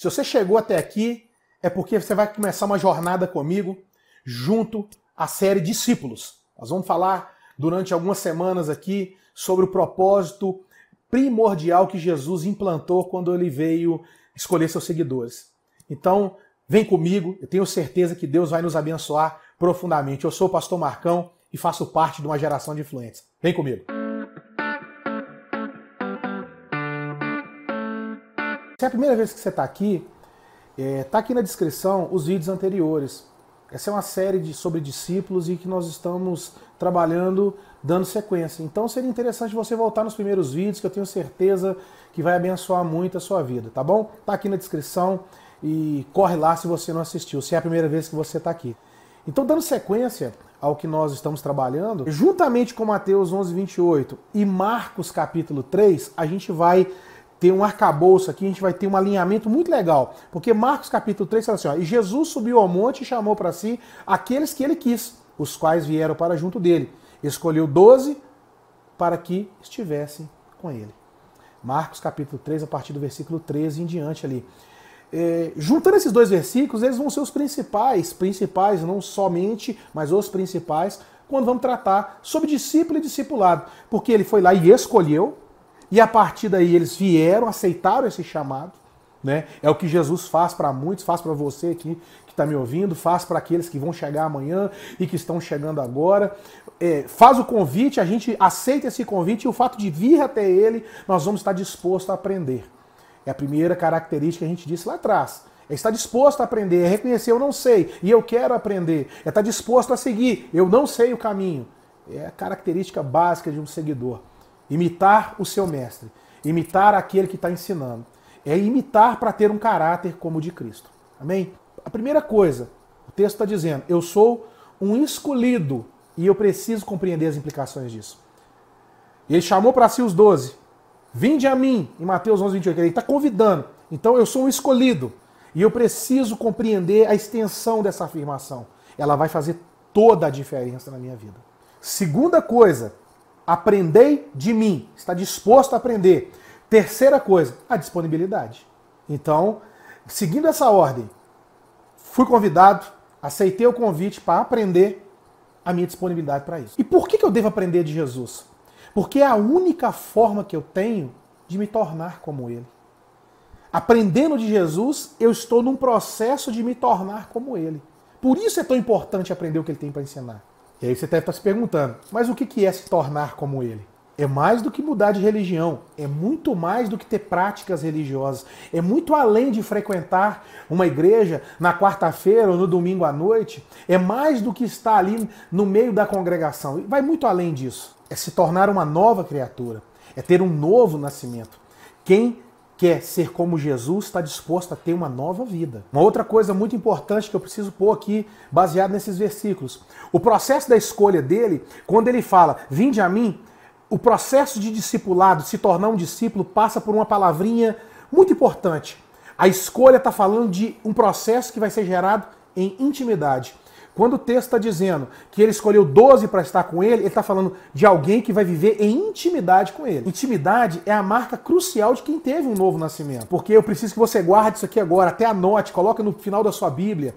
Se você chegou até aqui, é porque você vai começar uma jornada comigo junto à série Discípulos. Nós vamos falar durante algumas semanas aqui sobre o propósito primordial que Jesus implantou quando ele veio escolher seus seguidores. Então, vem comigo, eu tenho certeza que Deus vai nos abençoar profundamente. Eu sou o pastor Marcão e faço parte de uma geração de influentes. Vem comigo. Se é a primeira vez que você está aqui, está é, aqui na descrição os vídeos anteriores. Essa é uma série de, sobre discípulos e que nós estamos trabalhando, dando sequência. Então seria interessante você voltar nos primeiros vídeos, que eu tenho certeza que vai abençoar muito a sua vida, tá bom? Tá aqui na descrição e corre lá se você não assistiu, se é a primeira vez que você está aqui. Então, dando sequência ao que nós estamos trabalhando, juntamente com Mateus 11, 28 e Marcos capítulo 3, a gente vai ter um arcabouço aqui, a gente vai ter um alinhamento muito legal. Porque Marcos capítulo 3 fala assim: ó, e Jesus subiu ao monte e chamou para si aqueles que ele quis, os quais vieram para junto dele. Escolheu doze para que estivessem com ele. Marcos capítulo 3, a partir do versículo 13 em diante ali. É, juntando esses dois versículos, eles vão ser os principais, principais, não somente, mas os principais, quando vamos tratar sobre discípulo e discipulado. Porque ele foi lá e escolheu, e a partir daí eles vieram, aceitaram esse chamado. Né? É o que Jesus faz para muitos, faz para você aqui que está me ouvindo, faz para aqueles que vão chegar amanhã e que estão chegando agora. É, faz o convite, a gente aceita esse convite e o fato de vir até ele, nós vamos estar dispostos a aprender. É a primeira característica que a gente disse lá atrás. É estar disposto a aprender, é reconhecer eu não sei e eu quero aprender. É estar disposto a seguir, eu não sei o caminho. É a característica básica de um seguidor. Imitar o seu mestre, imitar aquele que está ensinando. É imitar para ter um caráter como o de Cristo. Amém? A primeira coisa, o texto está dizendo: eu sou um escolhido e eu preciso compreender as implicações disso. Ele chamou para si os doze. Vinde a mim, em Mateus 11, 28. Ele está convidando. Então eu sou um escolhido. E eu preciso compreender a extensão dessa afirmação. Ela vai fazer toda a diferença na minha vida. Segunda coisa, aprendei de mim. Está disposto a aprender. Terceira coisa, a disponibilidade. Então, seguindo essa ordem, fui convidado, aceitei o convite para aprender a minha disponibilidade para isso. E por que eu devo aprender de Jesus? Porque é a única forma que eu tenho de me tornar como Ele. Aprendendo de Jesus, eu estou num processo de me tornar como Ele. Por isso é tão importante aprender o que Ele tem para ensinar. E aí você deve estar se perguntando, mas o que é se tornar como ele? É mais do que mudar de religião, é muito mais do que ter práticas religiosas, é muito além de frequentar uma igreja na quarta-feira ou no domingo à noite, é mais do que estar ali no meio da congregação, vai muito além disso. É se tornar uma nova criatura, é ter um novo nascimento. Quem quer ser como Jesus, está disposto a ter uma nova vida. Uma outra coisa muito importante que eu preciso pôr aqui, baseado nesses versículos. O processo da escolha dele, quando ele fala, vinde a mim, o processo de discipulado, se tornar um discípulo, passa por uma palavrinha muito importante. A escolha está falando de um processo que vai ser gerado em intimidade. Quando o texto está dizendo que ele escolheu 12 para estar com ele, ele está falando de alguém que vai viver em intimidade com ele. Intimidade é a marca crucial de quem teve um novo nascimento. Porque eu preciso que você guarde isso aqui agora, até anote, coloca no final da sua Bíblia.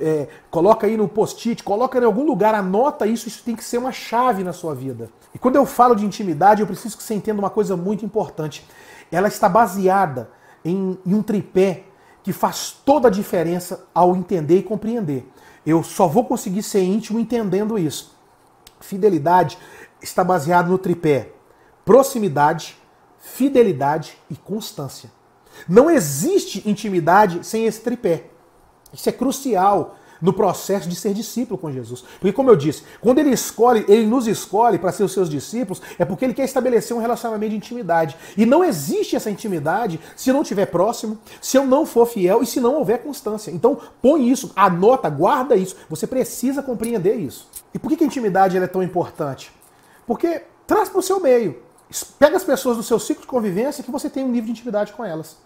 É, coloca aí no post-it, coloca em algum lugar, anota isso, isso tem que ser uma chave na sua vida. E quando eu falo de intimidade, eu preciso que você entenda uma coisa muito importante. Ela está baseada em, em um tripé que faz toda a diferença ao entender e compreender. Eu só vou conseguir ser íntimo entendendo isso. Fidelidade está baseado no tripé: proximidade, fidelidade e constância. Não existe intimidade sem esse tripé. Isso é crucial no processo de ser discípulo com Jesus. Porque, como eu disse, quando ele escolhe, ele nos escolhe para ser os seus discípulos, é porque ele quer estabelecer um relacionamento de intimidade. E não existe essa intimidade se não estiver próximo, se eu não for fiel e se não houver constância. Então, põe isso, anota, guarda isso. Você precisa compreender isso. E por que a intimidade é tão importante? Porque traz para o seu meio. Pega as pessoas do seu ciclo de convivência que você tem um nível de intimidade com elas.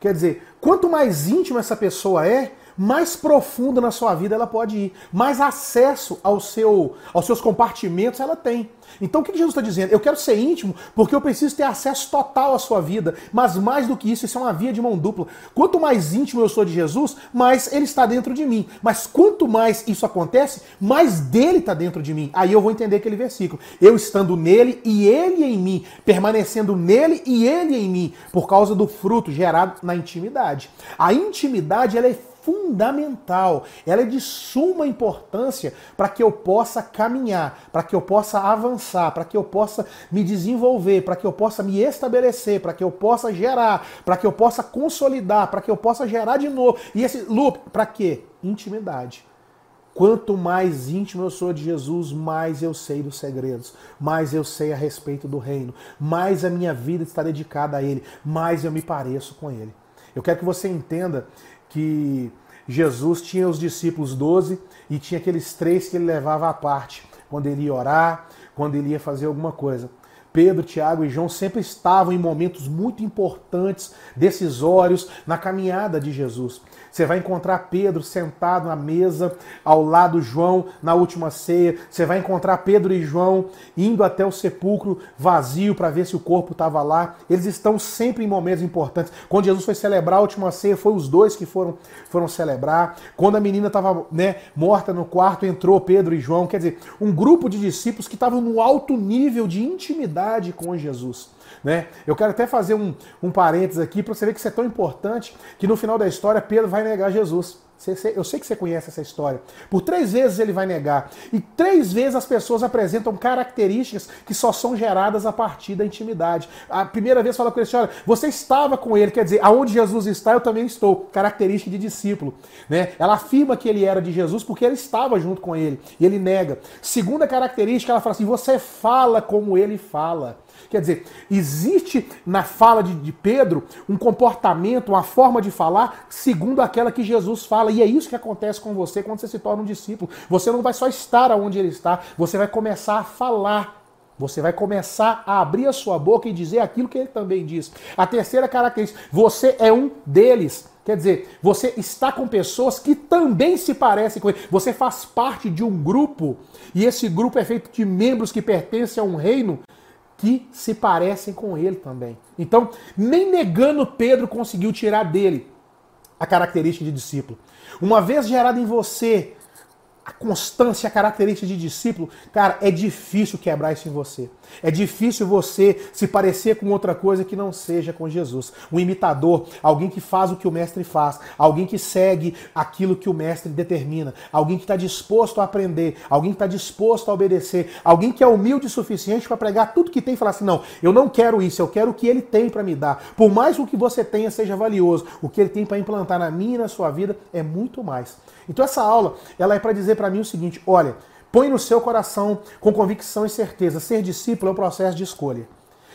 Quer dizer, quanto mais íntimo essa pessoa é, mais profunda na sua vida ela pode ir, mais acesso ao seu, aos seus compartimentos ela tem. Então o que Jesus está dizendo? Eu quero ser íntimo porque eu preciso ter acesso total à sua vida. Mas mais do que isso, isso é uma via de mão dupla. Quanto mais íntimo eu sou de Jesus, mais ele está dentro de mim. Mas quanto mais isso acontece, mais dele está dentro de mim. Aí eu vou entender aquele versículo. Eu estando nele e ele em mim, permanecendo nele e ele em mim, por causa do fruto gerado na intimidade. A intimidade ela é fundamental, ela é de suma importância para que eu possa caminhar, para que eu possa avançar, para que eu possa me desenvolver, para que eu possa me estabelecer, para que eu possa gerar, para que eu possa consolidar, para que eu possa gerar de novo. E esse loop, para quê? Intimidade. Quanto mais íntimo eu sou de Jesus, mais eu sei dos segredos, mais eu sei a respeito do reino, mais a minha vida está dedicada a Ele, mais eu me pareço com Ele. Eu quero que você entenda que Jesus tinha os discípulos doze e tinha aqueles três que ele levava à parte, quando ele ia orar, quando ele ia fazer alguma coisa. Pedro, Tiago e João sempre estavam em momentos muito importantes, decisórios na caminhada de Jesus. Você vai encontrar Pedro sentado na mesa ao lado João na última ceia. Você vai encontrar Pedro e João indo até o sepulcro vazio para ver se o corpo estava lá. Eles estão sempre em momentos importantes. Quando Jesus foi celebrar a última ceia, foi os dois que foram, foram celebrar. Quando a menina estava né, morta no quarto, entrou Pedro e João. Quer dizer, um grupo de discípulos que estavam no alto nível de intimidade com Jesus. Né? Eu quero até fazer um, um parênteses aqui para você ver que isso é tão importante que no final da história Pedro vai negar Jesus. Eu sei que você conhece essa história. Por três vezes ele vai negar. E três vezes as pessoas apresentam características que só são geradas a partir da intimidade. A primeira vez fala com ele, olha, você estava com ele, quer dizer, aonde Jesus está, eu também estou. Característica de discípulo. Né? Ela afirma que ele era de Jesus porque ele estava junto com ele. E ele nega. Segunda característica, ela fala assim: você fala como ele fala. Quer dizer, existe na fala de, de, Pedro um comportamento, uma forma de falar segundo aquela que Jesus fala. E é isso que acontece com você quando você se torna um discípulo. Você não vai só estar onde ele está, você vai começar a falar. Você vai começar a abrir a sua boca e dizer aquilo que ele também diz. A terceira característica, você é um deles. Quer dizer, você está com pessoas que também se parecem com ele. Você faz parte de um grupo e esse grupo é feito de membros que pertencem a um reino que se parecem com ele também. Então, nem negando Pedro conseguiu tirar dele a característica de discípulo. Uma vez gerada em você a constância, a característica de discípulo, cara, é difícil quebrar isso em você. É difícil você se parecer com outra coisa que não seja com Jesus. Um imitador, alguém que faz o que o mestre faz, alguém que segue aquilo que o mestre determina, alguém que está disposto a aprender, alguém que está disposto a obedecer, alguém que é humilde o suficiente para pregar tudo que tem e falar assim: não, eu não quero isso, eu quero o que ele tem para me dar. Por mais que o que você tenha seja valioso, o que ele tem para implantar na minha e na sua vida é muito mais. Então essa aula, ela é para dizer para mim o seguinte, olha, põe no seu coração com convicção e certeza, ser discípulo é um processo de escolha.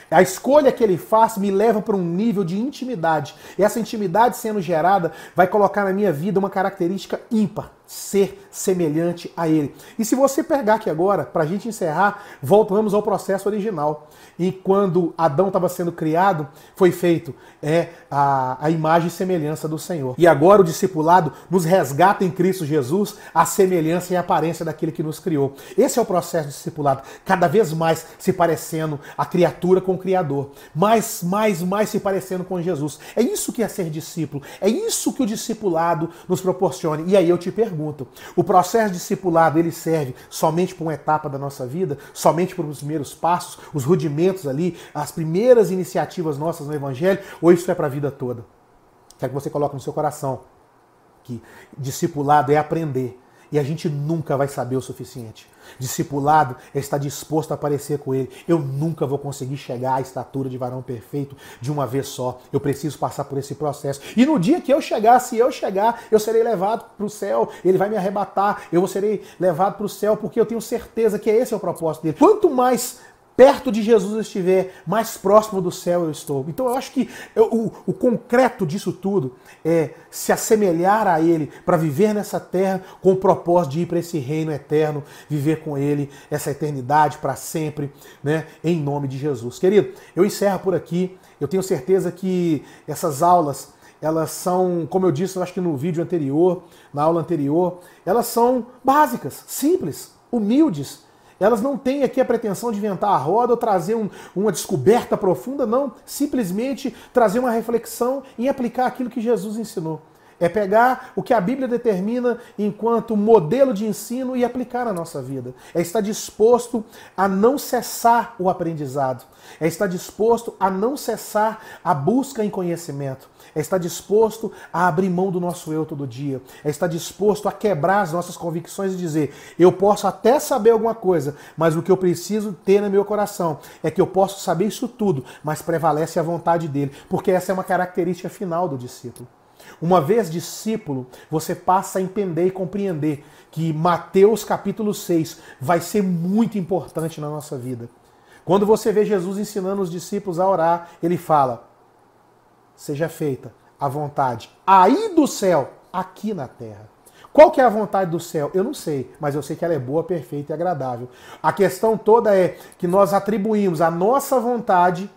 A escolha que ele faz me leva para um nível de intimidade. E essa intimidade sendo gerada vai colocar na minha vida uma característica ímpar ser semelhante a ele. E se você pegar aqui agora, para a gente encerrar, voltamos ao processo original. E quando Adão estava sendo criado, foi feito é a, a imagem e semelhança do Senhor. E agora o discipulado nos resgata em Cristo Jesus a semelhança e a aparência daquele que nos criou. Esse é o processo do discipulado, cada vez mais se parecendo a criatura com o Criador, mais, mais, mais se parecendo com Jesus. É isso que é ser discípulo, é isso que o discipulado nos proporciona. E aí eu te pergunto, o processo discipulado ele serve somente para uma etapa da nossa vida, somente para os primeiros passos, os rudimentos ali, as primeiras iniciativas nossas no Evangelho, ou isso é para a vida toda? Quero que você coloque no seu coração que discipulado é aprender e a gente nunca vai saber o suficiente. Discipulado é estar disposto a aparecer com ele. Eu nunca vou conseguir chegar à estatura de varão perfeito de uma vez só. Eu preciso passar por esse processo. E no dia que eu chegar, se eu chegar, eu serei levado para o céu. Ele vai me arrebatar. Eu serei levado para o céu porque eu tenho certeza que esse é o propósito dele. Quanto mais perto de Jesus estiver, mais próximo do céu eu estou. Então eu acho que eu, o, o concreto disso tudo é se assemelhar a Ele para viver nessa terra com o propósito de ir para esse reino eterno, viver com Ele essa eternidade para sempre, né? Em nome de Jesus. Querido, eu encerro por aqui. Eu tenho certeza que essas aulas elas são, como eu disse, eu acho que no vídeo anterior, na aula anterior, elas são básicas, simples, humildes. Elas não têm aqui a pretensão de inventar a roda ou trazer um, uma descoberta profunda, não. Simplesmente trazer uma reflexão e aplicar aquilo que Jesus ensinou. É pegar o que a Bíblia determina enquanto modelo de ensino e aplicar na nossa vida. É estar disposto a não cessar o aprendizado. É estar disposto a não cessar a busca em conhecimento. É estar disposto a abrir mão do nosso eu todo dia. É estar disposto a quebrar as nossas convicções e dizer: eu posso até saber alguma coisa, mas o que eu preciso ter no meu coração é que eu posso saber isso tudo, mas prevalece a vontade dele, porque essa é uma característica final do discípulo. Uma vez discípulo, você passa a entender e compreender que Mateus capítulo 6 vai ser muito importante na nossa vida. Quando você vê Jesus ensinando os discípulos a orar, ele fala: Seja feita a vontade aí do céu, aqui na terra. Qual que é a vontade do céu? Eu não sei, mas eu sei que ela é boa, perfeita e agradável. A questão toda é que nós atribuímos a nossa vontade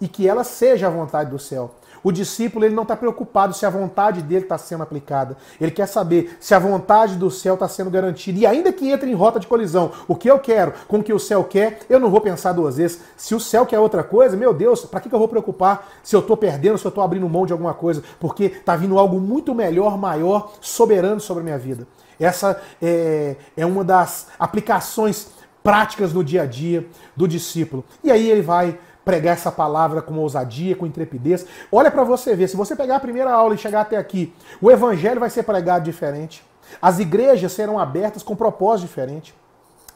e que ela seja a vontade do céu. O discípulo ele não está preocupado se a vontade dele está sendo aplicada. Ele quer saber se a vontade do céu está sendo garantida. E ainda que entre em rota de colisão, o que eu quero com o que o céu quer, eu não vou pensar duas vezes. Se o céu quer outra coisa, meu Deus, para que, que eu vou preocupar se eu estou perdendo, se eu estou abrindo mão de alguma coisa? Porque está vindo algo muito melhor, maior, soberano sobre a minha vida. Essa é, é uma das aplicações práticas no dia a dia do discípulo. E aí ele vai pregar essa palavra com ousadia, com intrepidez. Olha para você ver, se você pegar a primeira aula e chegar até aqui, o evangelho vai ser pregado diferente. As igrejas serão abertas com propósito diferente.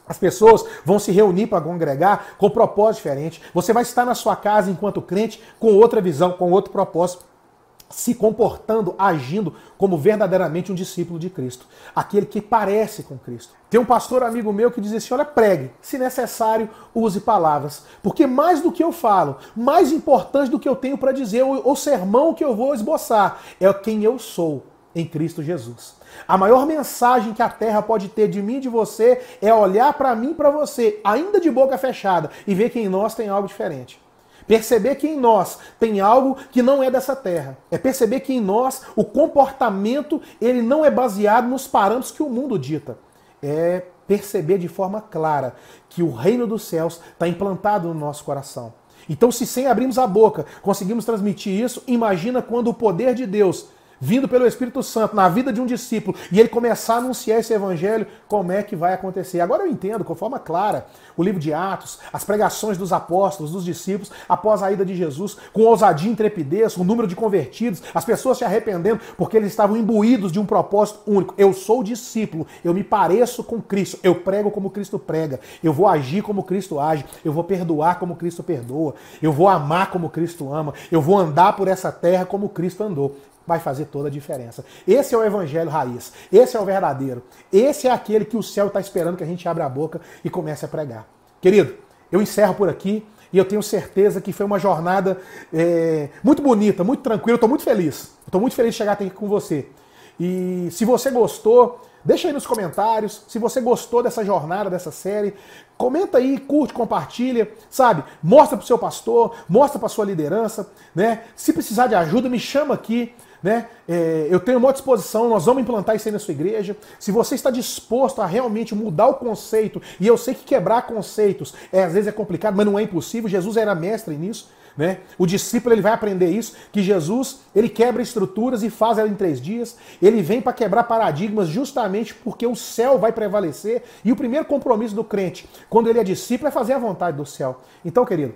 As pessoas vão se reunir para congregar com propósito diferente. Você vai estar na sua casa enquanto crente com outra visão, com outro propósito se comportando, agindo como verdadeiramente um discípulo de Cristo, aquele que parece com Cristo. Tem um pastor amigo meu que diz assim: olha, pregue, se necessário, use palavras, porque mais do que eu falo, mais importante do que eu tenho para dizer, o, o sermão que eu vou esboçar, é quem eu sou em Cristo Jesus. A maior mensagem que a terra pode ter de mim e de você é olhar para mim e para você, ainda de boca fechada, e ver que em nós tem algo diferente. Perceber que em nós tem algo que não é dessa terra. É perceber que em nós o comportamento ele não é baseado nos parâmetros que o mundo dita. É perceber de forma clara que o reino dos céus está implantado no nosso coração. Então, se sem abrirmos a boca conseguimos transmitir isso, imagina quando o poder de Deus vindo pelo Espírito Santo na vida de um discípulo e ele começar a anunciar esse evangelho, como é que vai acontecer? Agora eu entendo, com forma clara, o livro de Atos, as pregações dos apóstolos, dos discípulos, após a ida de Jesus, com ousadia e intrepidez, o número de convertidos, as pessoas se arrependendo porque eles estavam imbuídos de um propósito único. Eu sou discípulo, eu me pareço com Cristo, eu prego como Cristo prega, eu vou agir como Cristo age, eu vou perdoar como Cristo perdoa, eu vou amar como Cristo ama, eu vou andar por essa terra como Cristo andou vai fazer toda a diferença. Esse é o evangelho raiz. Esse é o verdadeiro. Esse é aquele que o céu está esperando que a gente abra a boca e comece a pregar. Querido, eu encerro por aqui e eu tenho certeza que foi uma jornada é, muito bonita, muito tranquila. Estou muito feliz. Estou muito feliz de chegar aqui com você. E se você gostou, deixa aí nos comentários. Se você gostou dessa jornada, dessa série, comenta aí, curte, compartilha, sabe? Mostra para o seu pastor, mostra para sua liderança, né? Se precisar de ajuda, me chama aqui. Né? É, eu tenho uma disposição, nós vamos implantar isso aí na sua igreja. Se você está disposto a realmente mudar o conceito, e eu sei que quebrar conceitos é, às vezes é complicado, mas não é impossível, Jesus era mestre nisso. Né? O discípulo ele vai aprender isso, que Jesus ele quebra estruturas e faz ela em três dias. Ele vem para quebrar paradigmas justamente porque o céu vai prevalecer. E o primeiro compromisso do crente, quando ele é discípulo, é fazer a vontade do céu. Então, querido,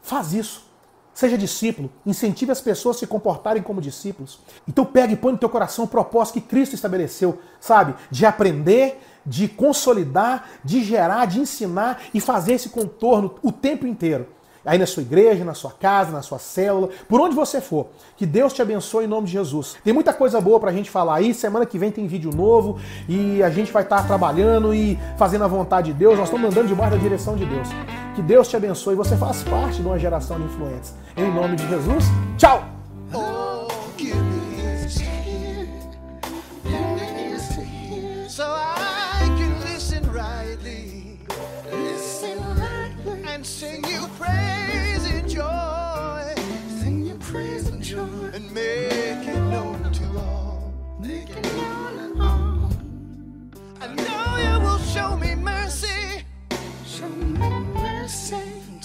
faz isso. Seja discípulo, incentive as pessoas a se comportarem como discípulos. Então pega e põe no teu coração o propósito que Cristo estabeleceu, sabe? De aprender, de consolidar, de gerar, de ensinar e fazer esse contorno o tempo inteiro aí na sua igreja, na sua casa, na sua célula, por onde você for. Que Deus te abençoe em nome de Jesus. Tem muita coisa boa pra gente falar aí. Semana que vem tem vídeo novo e a gente vai estar trabalhando e fazendo a vontade de Deus. Nós estamos andando debaixo da direção de Deus. Que Deus te abençoe. e Você faz parte de uma geração de influentes. Em nome de Jesus, tchau! and make it known to all. Make it known to all. You will show me.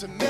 To make